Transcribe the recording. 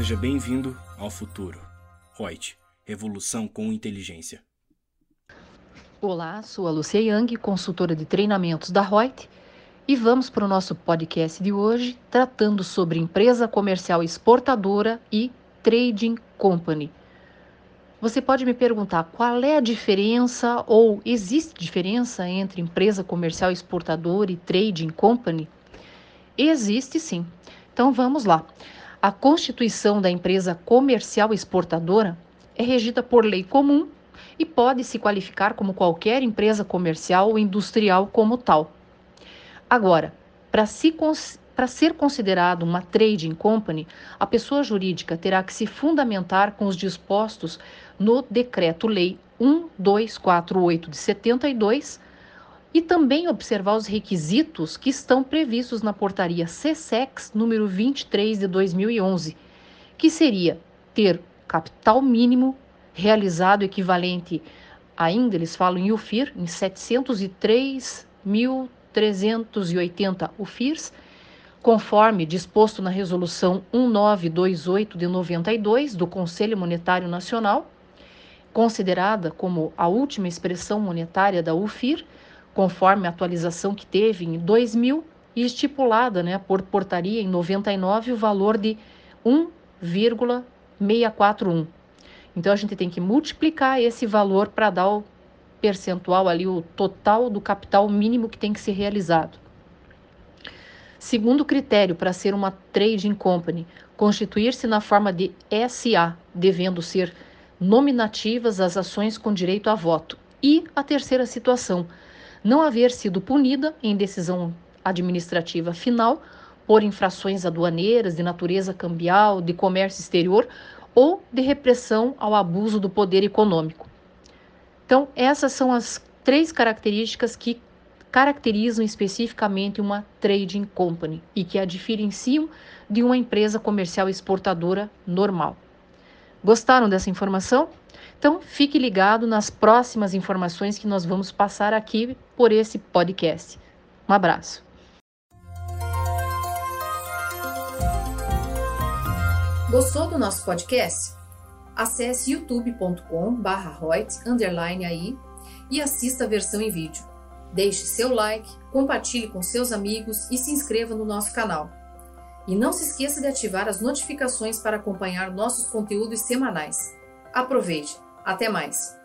Seja bem-vindo ao futuro. Reut, revolução com inteligência. Olá, sou a Lucia Yang, consultora de treinamentos da Reut, e vamos para o nosso podcast de hoje tratando sobre empresa comercial exportadora e trading company. Você pode me perguntar qual é a diferença ou existe diferença entre empresa comercial exportadora e trading company? Existe sim. Então vamos lá. A constituição da empresa comercial exportadora é regida por lei comum e pode se qualificar como qualquer empresa comercial ou industrial como tal. Agora, para se para ser considerado uma trading company, a pessoa jurídica terá que se fundamentar com os dispostos no Decreto-Lei 1248 de 72 e também observar os requisitos que estão previstos na portaria CSEX número 23 de 2011, que seria ter capital mínimo realizado equivalente ainda eles falam em UFIR em 703.380 UFIRs, conforme disposto na resolução 1928 de 92 do Conselho Monetário Nacional, considerada como a última expressão monetária da UFIR conforme a atualização que teve em 2000 e estipulada né, por portaria em 99 o valor de 1,641. Então a gente tem que multiplicar esse valor para dar o percentual ali, o total do capital mínimo que tem que ser realizado. Segundo critério para ser uma trading company, constituir-se na forma de SA, devendo ser nominativas as ações com direito a voto. E a terceira situação, não haver sido punida em decisão administrativa final por infrações aduaneiras de natureza cambial, de comércio exterior ou de repressão ao abuso do poder econômico. Então, essas são as três características que caracterizam especificamente uma trading company e que a diferenciam de uma empresa comercial exportadora normal. Gostaram dessa informação? Então, fique ligado nas próximas informações que nós vamos passar aqui por esse podcast. Um abraço. Gostou do nosso podcast? Acesse youtube.com/royts_aí e assista a versão em vídeo. Deixe seu like, compartilhe com seus amigos e se inscreva no nosso canal. E não se esqueça de ativar as notificações para acompanhar nossos conteúdos semanais. Aproveite! Até mais!